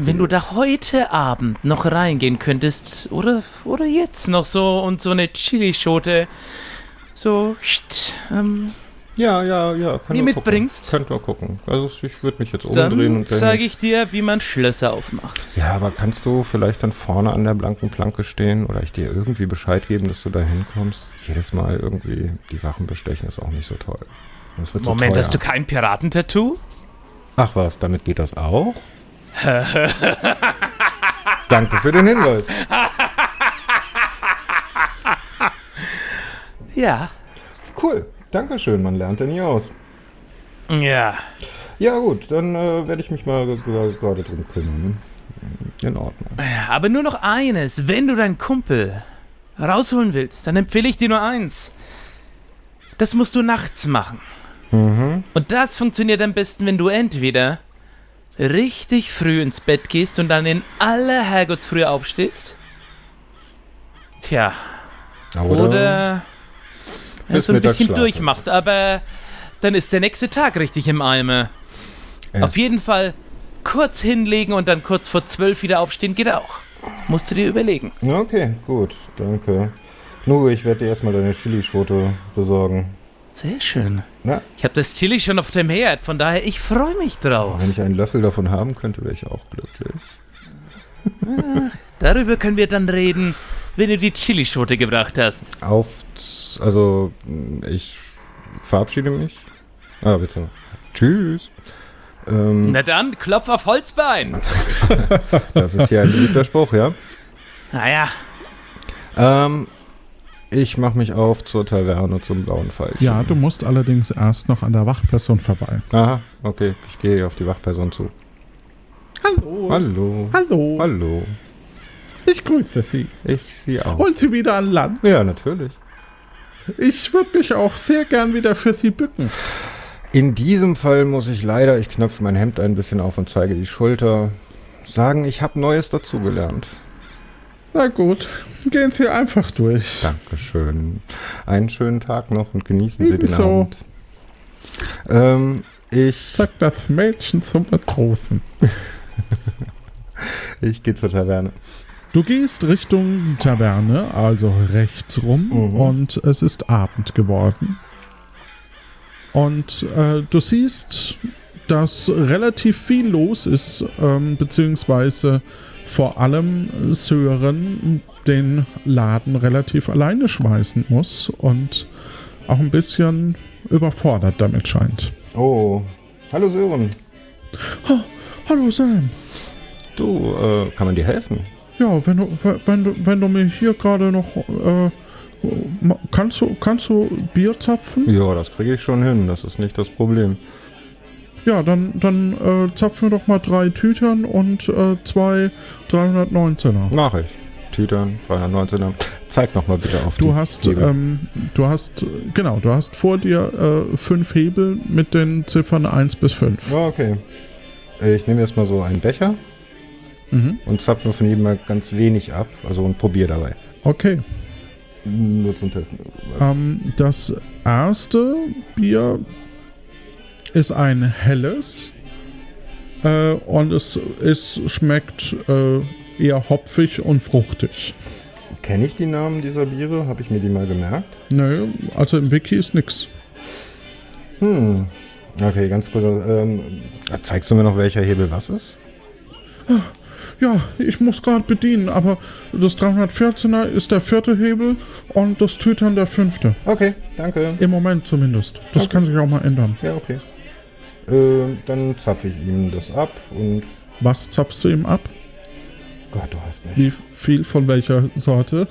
wenn du da heute Abend noch reingehen könntest oder oder jetzt noch so und so eine Chilischote so ähm, Ja, ja, ja. Können mir mitbringst, Gucken. Könnt wir gucken. Also ich würde mich jetzt umdrehen dann- zeige ich dir, wie man Schlösser aufmacht. Ja, aber kannst du vielleicht dann vorne an der blanken Planke stehen oder ich dir irgendwie Bescheid geben, dass du da hinkommst? Jedes Mal irgendwie die Wachen bestechen ist auch nicht so toll. Das wird Moment, so teuer. hast du kein Piratentattoo? Ach was, damit geht das auch? Danke für den Hinweis. Ja. Cool. Dankeschön, man lernt ja nie aus. Ja. Ja gut, dann äh, werde ich mich mal gerade drum kümmern. In Ordnung. Aber nur noch eines, wenn du deinen Kumpel rausholen willst, dann empfehle ich dir nur eins. Das musst du nachts machen. Mhm. Und das funktioniert am besten, wenn du entweder richtig früh ins Bett gehst und dann in aller Herrgottsfrühe aufstehst. Tja, Oder, oder, ja, so ein bisschen durchmachst, aber dann ist der nächste Tag richtig im Eimer. Es- Auf jeden Fall kurz hinlegen und dann kurz vor zwölf wieder aufstehen geht auch. Musst du dir überlegen. Okay, gut, danke. Nu, ich werde dir erstmal deine Chilischote besorgen. Sehr schön. Na, Ich habe das Chili schon auf dem Herd, von daher ich freue mich drauf. wenn ich einen Löffel davon haben könnte, wäre ich auch glücklich. Darüber können wir dann reden, wenn du die Chilischote gebracht hast. Auf, also, ich verabschiede mich. Ah, bitte. Tschüss. Ähm, Na dann, klopf auf Holzbein. das ist ja ein beliebter Spruch, ja. Naja, Ähm, ich mache mich auf zur Taverne zum blauen Pfeilchen. Ja, du musst allerdings erst noch an der Wachperson vorbei. Aha, okay. Ich gehe auf die Wachperson zu. Hallo. Hallo. Hallo. Hallo. Ich grüße Sie. Ich sie auch. Und Sie wieder an Land. Ja, natürlich. Ich würde mich auch sehr gern wieder für Sie bücken. In diesem Fall muss ich leider, ich knöpfe mein Hemd ein bisschen auf und zeige die Schulter, sagen, ich habe Neues dazugelernt. Na gut, gehen Sie einfach durch. Dankeschön. Einen schönen Tag noch und genießen Sie den Ebenso. Abend. Ähm, ich, Sagt das Mädchen zum Matrosen. ich gehe zur Taverne. Du gehst Richtung Taverne, also rechts rum, Mhm. und es ist Abend geworden. Und äh, du siehst, dass relativ viel los ist, ähm, beziehungsweise vor allem Sören den Laden relativ alleine schmeißen muss und auch ein bisschen überfordert damit scheint. Oh, hallo Sören. Hallo Sam. Du, äh, kann man dir helfen? Ja, wenn du, wenn du, wenn du mir hier gerade noch, äh, kannst du, kannst du Bier zapfen? Ja, das kriege ich schon hin, das ist nicht das Problem. Ja, dann, dann äh, zapfen wir doch mal drei Tütern und äh, zwei 319er. Mach ich. Tütern, 319er. Zeig noch mal bitte auf die Du hast, ähm, du hast, genau, du hast vor dir äh, fünf Hebel mit den Ziffern 1 bis 5. Ja, okay. Ich nehme jetzt mal so einen Becher Mhm. und zapfe von jedem mal ganz wenig ab, also und probiere dabei. Okay. Nur zum Testen. Ähm, das erste Bier ist ein helles äh, und es, es schmeckt äh, eher hopfig und fruchtig. Kenne ich die Namen dieser Biere? Habe ich mir die mal gemerkt? Nö, also im Wiki ist nix. Hm. Okay, ganz kurz. Ähm, zeigst du mir noch, welcher Hebel was ist? Ja, ich muss gerade bedienen, aber das 314er ist der vierte Hebel und das Tütern der fünfte. Okay, danke. Im Moment zumindest. Das Okay. kann sich auch mal ändern. Ja, okay. Äh, dann zapfe ich ihm das ab und. Was zapfst du ihm ab? Gott, du hast mich. Wie viel von welcher Sorte?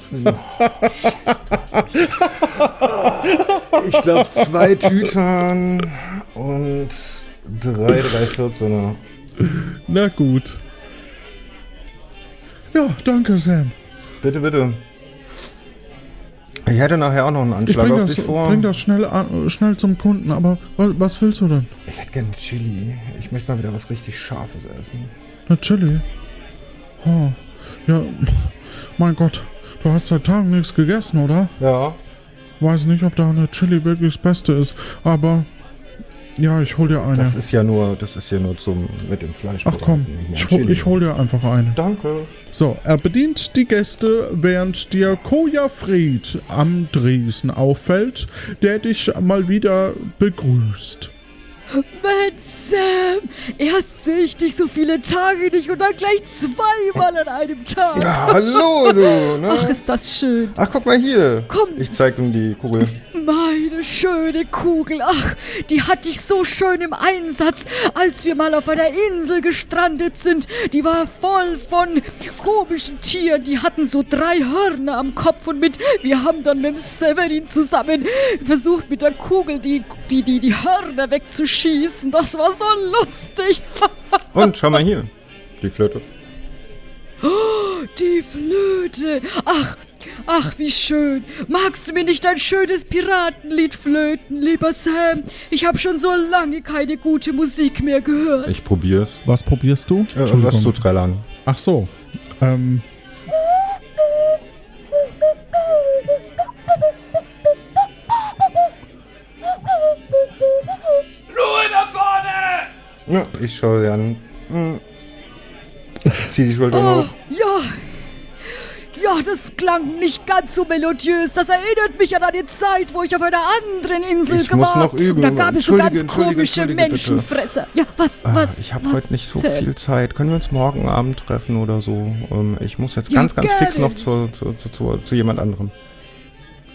Ich glaube, zwei Tütern und drei 314er. Na gut. Ja, danke, Sam. Bitte, bitte. Ich hätte nachher auch noch einen Anschlag auf das, dich vor. bring das schnell, an- schnell zum Kunden, aber was, was willst du denn? Ich hätte gerne Chili. Ich möchte mal wieder was richtig Scharfes essen. Eine Chili? Oh, ja, mein Gott, du hast seit Tagen nichts gegessen, oder? Ja. Weiß nicht, ob da eine Chili wirklich das Beste ist, aber ja, ich hol dir eine. Das ist ja nur, das ist ja nur zum mit dem Fleisch. Ach komm, ich, hol- ich hol dir einfach eine. Danke. So, er bedient die Gäste, während dir Koja Fried am Dresen auffällt, der dich mal wieder begrüßt. Mensch, Sam, erst sehe ich dich so viele Tage nicht und dann gleich zweimal an einem Tag. Ja, hallo du, ne? Ach, ist das schön. Ach, guck mal hier. Komm, Ich zeig ihm die Kugel. Meine schöne Kugel, ach, die hatte ich so schön im Einsatz, als wir mal auf einer Insel gestrandet sind. Die war voll von komischen Tieren, die hatten so drei Hörner am Kopf und mit, wir haben dann mit Severin zusammen versucht, mit der Kugel die, die, die, die Hörner wegzuschießen. Das war so lustig. Und schau mal hier. Die Flöte. Oh, die Flöte. Ach, ach, wie schön. Magst du mir nicht ein schönes Piratenlied flöten, lieber Sam? Ich habe schon so lange keine gute Musik mehr gehört. Ich probier's. Was probierst du? Äh, was zu trällern. Ach so. Ähm. Ruhe da vorne! Ja, ich schaue sie an. Hm. Zieh die Schultern Oh, hoch. ja. Ja, das klang nicht ganz so melodiös. Das erinnert mich an eine Zeit, wo ich auf einer anderen Insel Ich muss war. noch üben. Und da gab es so ganz komische entschuldige, bitte. Menschenfresser. Ja, was, Ah, was? ich habe heute nicht so Sam? viel Zeit. Können wir uns morgen Abend treffen oder so? Ähm, ich muss jetzt Ja, ganz, ganz fix gerne. noch zu, zu, zu, zu, zu jemand anderem.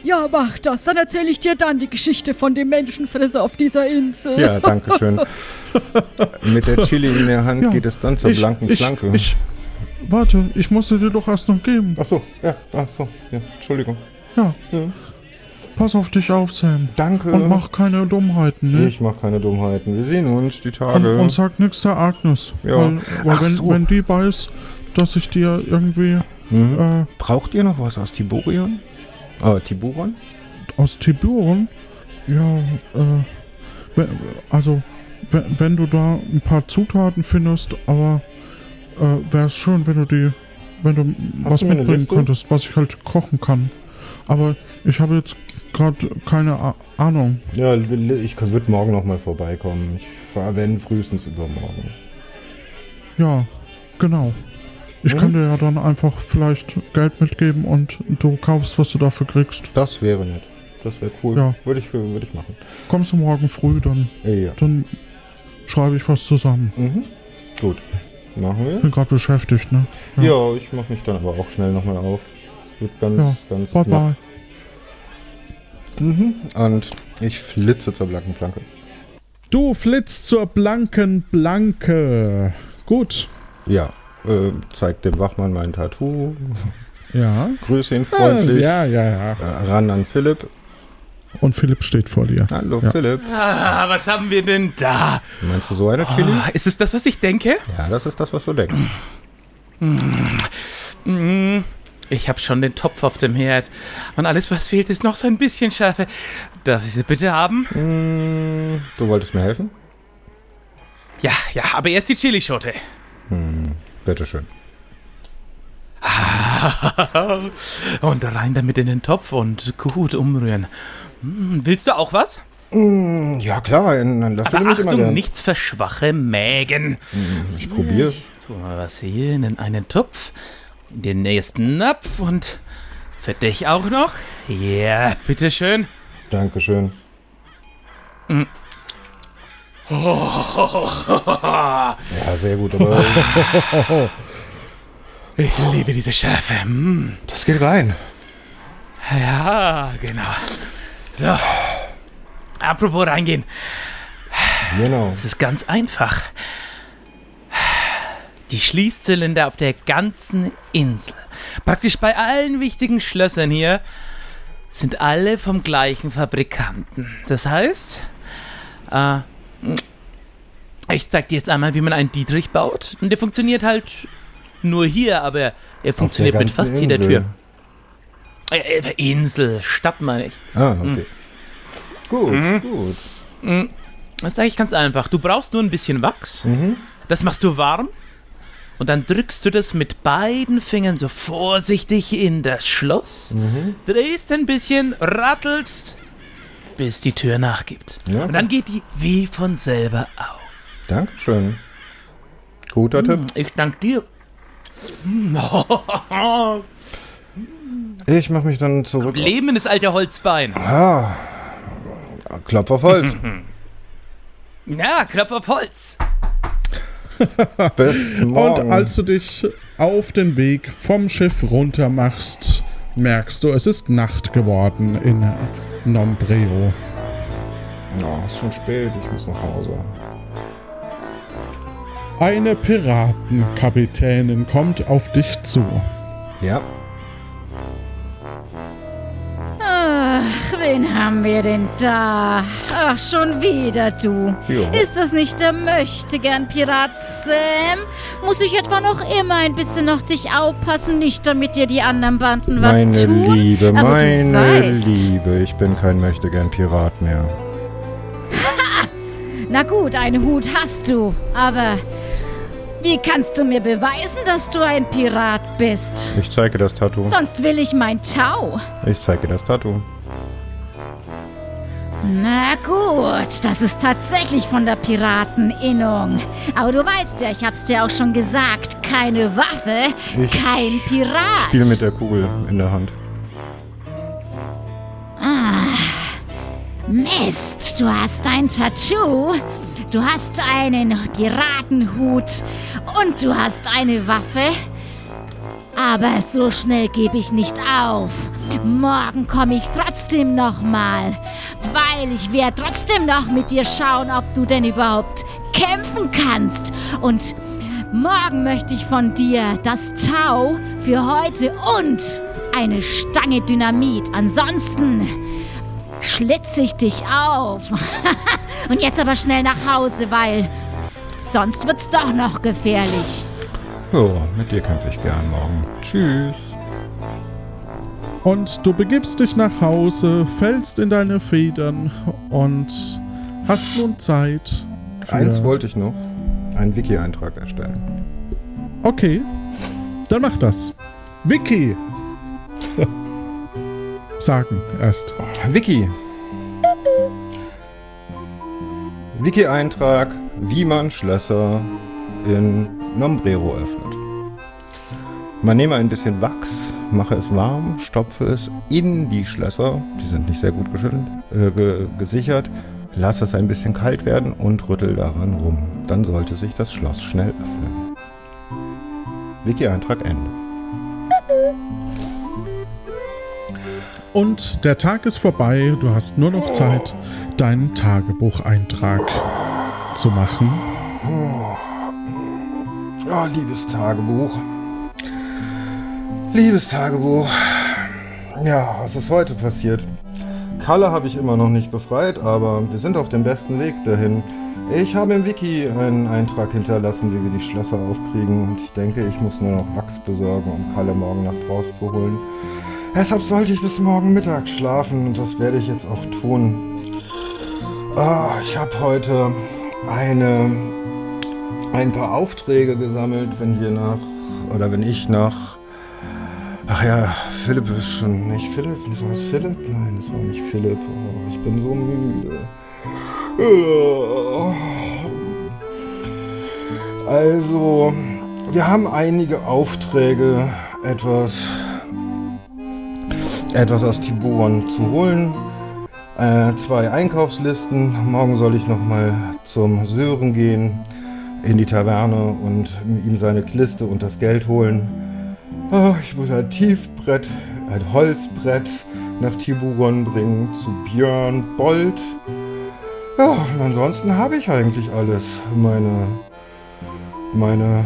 Ja, mach das. Dann erzähle ich dir dann die Geschichte von dem Menschenfresser auf dieser Insel. Ja, danke schön. Mit der Chili in der Hand Ja, geht es dann zur ich- blanken ich- Flanke. ich- Warte, ich musste dir doch erst noch geben. Ach so, ja, ach so, ja, Entschuldigung. Ja. Ja. Pass auf dich auf, Sam. Danke. Und mach keine Dummheiten, ne? Ich mache keine Dummheiten. Wir sehen uns die Und, Tage. und sag nichts der Agnes. Ja. Weil, weil Ach wenn, so. wenn die weiß, dass ich dir irgendwie Mhm. äh, Braucht ihr noch was aus Tiburion? Ah, Tiburon? aus Tiburon, ja, äh, also, wenn, wenn du da ein paar Zutaten findest, aber äh, wäre es schön, wenn du die, wenn du was du mitbringen könntest, was ich halt kochen kann. Aber ich habe jetzt gerade keine Ahnung. Ja, ich würde morgen noch mal vorbeikommen. Ich fahre, wenn frühestens übermorgen. Ja, genau. Ich Mhm. kann dir ja dann einfach vielleicht Geld mitgeben und du kaufst, was du dafür kriegst. Das wäre nett. Das wäre cool. Ja. Würde ich, würde ich machen. Kommst du morgen früh, dann, Ja. dann schreibe ich was zusammen. Mhm. Gut. Machen wir. Bin gerade beschäftigt, ne? Ja, ich mache mich dann aber auch schnell nochmal auf. Es wird ganz, Ja, ganz Bye knapp. bye. Mhm. Und ich flitze zur blanken Planke. Du flitzt zur blanken Blanke. Gut. Ja, äh, zeigt dem Wachmann mein Tattoo. Ja. Grüße ihn freundlich. Ja, ja, ja. Äh, ran an Philipp. Und Philipp steht vor dir. Hallo Ja. Philipp. Ah, was haben wir denn da? Meinst du so eine Chili? Ah, ist es das, was ich denke? Ja, das ist das, was du denkst. Mm, Ich habe schon den Topf auf dem Herd. Und alles, was fehlt, ist noch so ein bisschen Schärfe. Darf ich sie bitte haben? Hm, du wolltest mir helfen? Ja, ja, aber erst die Chilischote. Bitteschön. und rein damit in den Topf und gut umrühren. Hm, willst du auch was? Hm, ja klar, ein, ein Löffel Aber immer Achtung, gern. nichts für schwache Mägen. Hm, ich probiere. Tu mal was hier in einen Topf, in den nächsten Napf und für dich auch noch. Ja, bitteschön. Dankeschön. Ja, sehr gut, aber Ich liebe diese Schärfe. Mm. das geht rein. Ja, genau. So. Apropos reingehen. Genau. Es ist ganz einfach. Die Schließzylinder auf der ganzen Insel, praktisch bei allen wichtigen Schlössern hier, sind alle vom gleichen Fabrikanten. Das heißt, äh, Ich zeig dir jetzt einmal, wie man einen Dietrich baut. Und der funktioniert halt nur hier, aber er funktioniert mit fast jeder Insel. Tür. Äh, äh, Insel, Stadt meine ich. Ah, okay. Gut, Mhm. gut. Das ist eigentlich ganz einfach. Du brauchst nur ein bisschen Wachs. Mhm. Das machst du warm. Und dann drückst du das mit beiden Fingern so vorsichtig in das Schloss. Mhm. Drehst ein bisschen, rattelst, bis die Tür nachgibt. Ja. Und dann geht die wie von selber auf. Dankeschön. Guter Tipp. Ich danke dir. Ich mache mich dann zurück. Leben in das alte Holzbein. Ah, Klopf auf Holz. Ja, Klopf auf Holz. Bis morgen. Und als du dich auf den Weg vom Schiff runter machst, merkst du, es ist Nacht geworden in Nombreo. Oh, ist schon spät, ich muss nach Hause. Eine Piratenkapitänin kommt auf dich zu. Ja, Ach, wen haben wir denn da? Ach, schon wieder du. Ja. Ist das nicht der Möchtegern Pirat Sam? Muss ich etwa noch immer ein bisschen auf dich aufpassen, nicht damit dir die anderen Banden was meine tun? Liebe, Aber du meine. Liebe, ich bin kein möchtegern Pirat mehr. Na gut, einen Hut hast du, aber wie kannst du mir beweisen, dass du ein Pirat bist? Ich zeige das Tattoo. Sonst will ich mein Tau. Ich zeige das Tattoo. Na gut, das ist tatsächlich von der Pirateninnung. Aber du weißt ja, ich hab's dir auch schon gesagt, keine Waffe, Ich kein Pirat. Spiel mit der Kugel in der Hand. Mist, du hast ein Tattoo, du hast einen Piratenhut und du hast eine Waffe. Aber so schnell gebe ich nicht auf. Morgen komme ich trotzdem nochmal, weil ich werde trotzdem noch mit dir schauen, ob du denn überhaupt kämpfen kannst. Und morgen möchte ich von dir das Tau für heute und eine Stange Dynamit. Ansonsten schlitze ich dich auf. Und jetzt aber schnell nach Hause, weil sonst wird's doch noch gefährlich. So, mit dir kämpfe ich gern morgen. Tschüss. Und du begibst dich nach Hause, fällst in deine Federn und hast nun Zeit. Eins wollte ich noch. Einen Wiki-Eintrag erstellen. Okay, dann mach das. Vicky! Sagen erst. Wiki. Wiki-Eintrag, wie man Schlösser in Nombrero öffnet. Man nehme ein bisschen Wachs, mache es warm, stopfe es in die Schlösser, die sind nicht sehr gut geschüttelt, äh, ge gesichert, lasse es ein bisschen kalt werden und rüttel daran rum. Dann sollte sich das Schloss schnell öffnen. Wiki-Eintrag Ende. Und der Tag ist vorbei, du hast nur noch Zeit, deinen Tagebucheintrag zu machen. Oh, liebes Tagebuch. Liebes Tagebuch. Ja, was ist heute passiert? Kalle habe ich immer noch nicht befreit, aber wir sind auf dem besten Weg dahin. Ich habe im Wiki einen Eintrag hinterlassen, wie wir die Schlösser aufkriegen. Und ich denke, ich muss nur noch Wachs besorgen, um Kalle morgen Nacht rauszuholen. Deshalb sollte ich bis morgen Mittag schlafen und das werde ich jetzt auch tun. Ah, ich habe heute eine ein paar Aufträge gesammelt, wenn wir nach, oder wenn ich nach, ach ja, Philipp ist schon, nicht Philipp, war das Philipp? Nein, das war nicht Philipp, oh, ich bin so müde. Also, wir haben einige Aufträge, etwas, etwas aus Tiburon zu holen. Äh, zwei Einkaufslisten. Morgen soll ich nochmal zum Sören gehen in die Taverne und ihm seine Kliste und das Geld holen. Ah, ich muss ein Tiefbrett, ein Holzbrett nach Tiburon bringen zu Björn Bold. Ja, und ansonsten habe ich eigentlich alles. Meine, meine.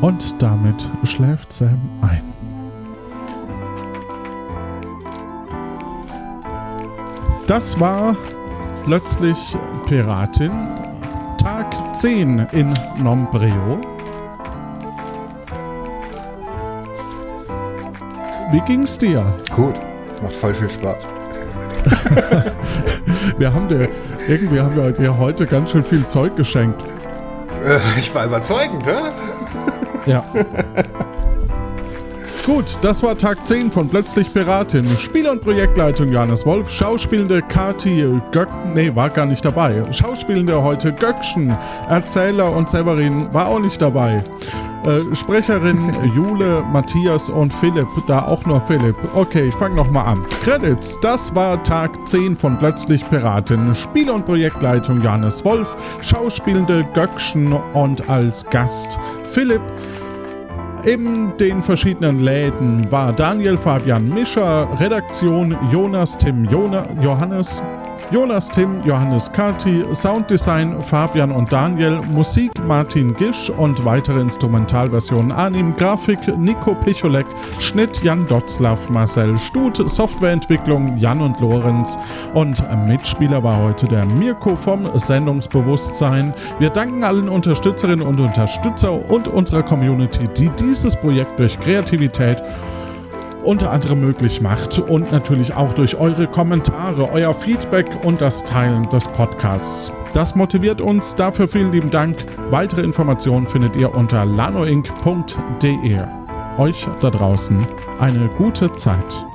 Und damit schläft Sam ein. das war plötzlich Piratin. Tag 10 in Nombreo. Wie ging's dir? Gut, macht voll viel Spaß. Wir haben dir, irgendwie haben wir dir heute ganz schön viel Zeug geschenkt. Äh, ich war überzeugend, hä? Ja. Gut, das war Tag 10 von Plötzlich Piratin. Spiel- und Projektleitung Johannes Wolf, Schauspielende Kati Göck, nee, war gar nicht dabei. Schauspielende heute Göckchen, Erzähler und Severin war auch nicht dabei. Äh, Sprecherin Jule, Matthias und Philipp, da auch nur Philipp. Okay, ich fange nochmal an. Credits, das war Tag 10 von Plötzlich Piratin. Spiel- und Projektleitung Johannes Wolf, Schauspielende Göckchen und als Gast Philipp. In den verschiedenen Läden war Daniel Fabian Mischer, Redaktion Jonas Tim Jona, Johannes, Jonas Tim, Johannes Kati, Sounddesign Fabian und Daniel, Musik Martin Gisch und weitere Instrumentalversionen Anim, Grafik Nico Picholek, Schnitt Jan Dotzlaff, Marcel Stut, Softwareentwicklung Jan und Lorenz und Mitspieler war heute der Mirko vom Sendungsbewusstsein. Wir danken allen Unterstützerinnen und Unterstützer und unserer Community, die dieses Projekt durch Kreativität unter anderem möglich macht und natürlich auch durch eure Kommentare, euer Feedback und das Teilen des Podcasts. Das motiviert uns, dafür vielen lieben Dank. Weitere Informationen findet ihr unter lanoinc.de. Euch da draußen eine gute Zeit.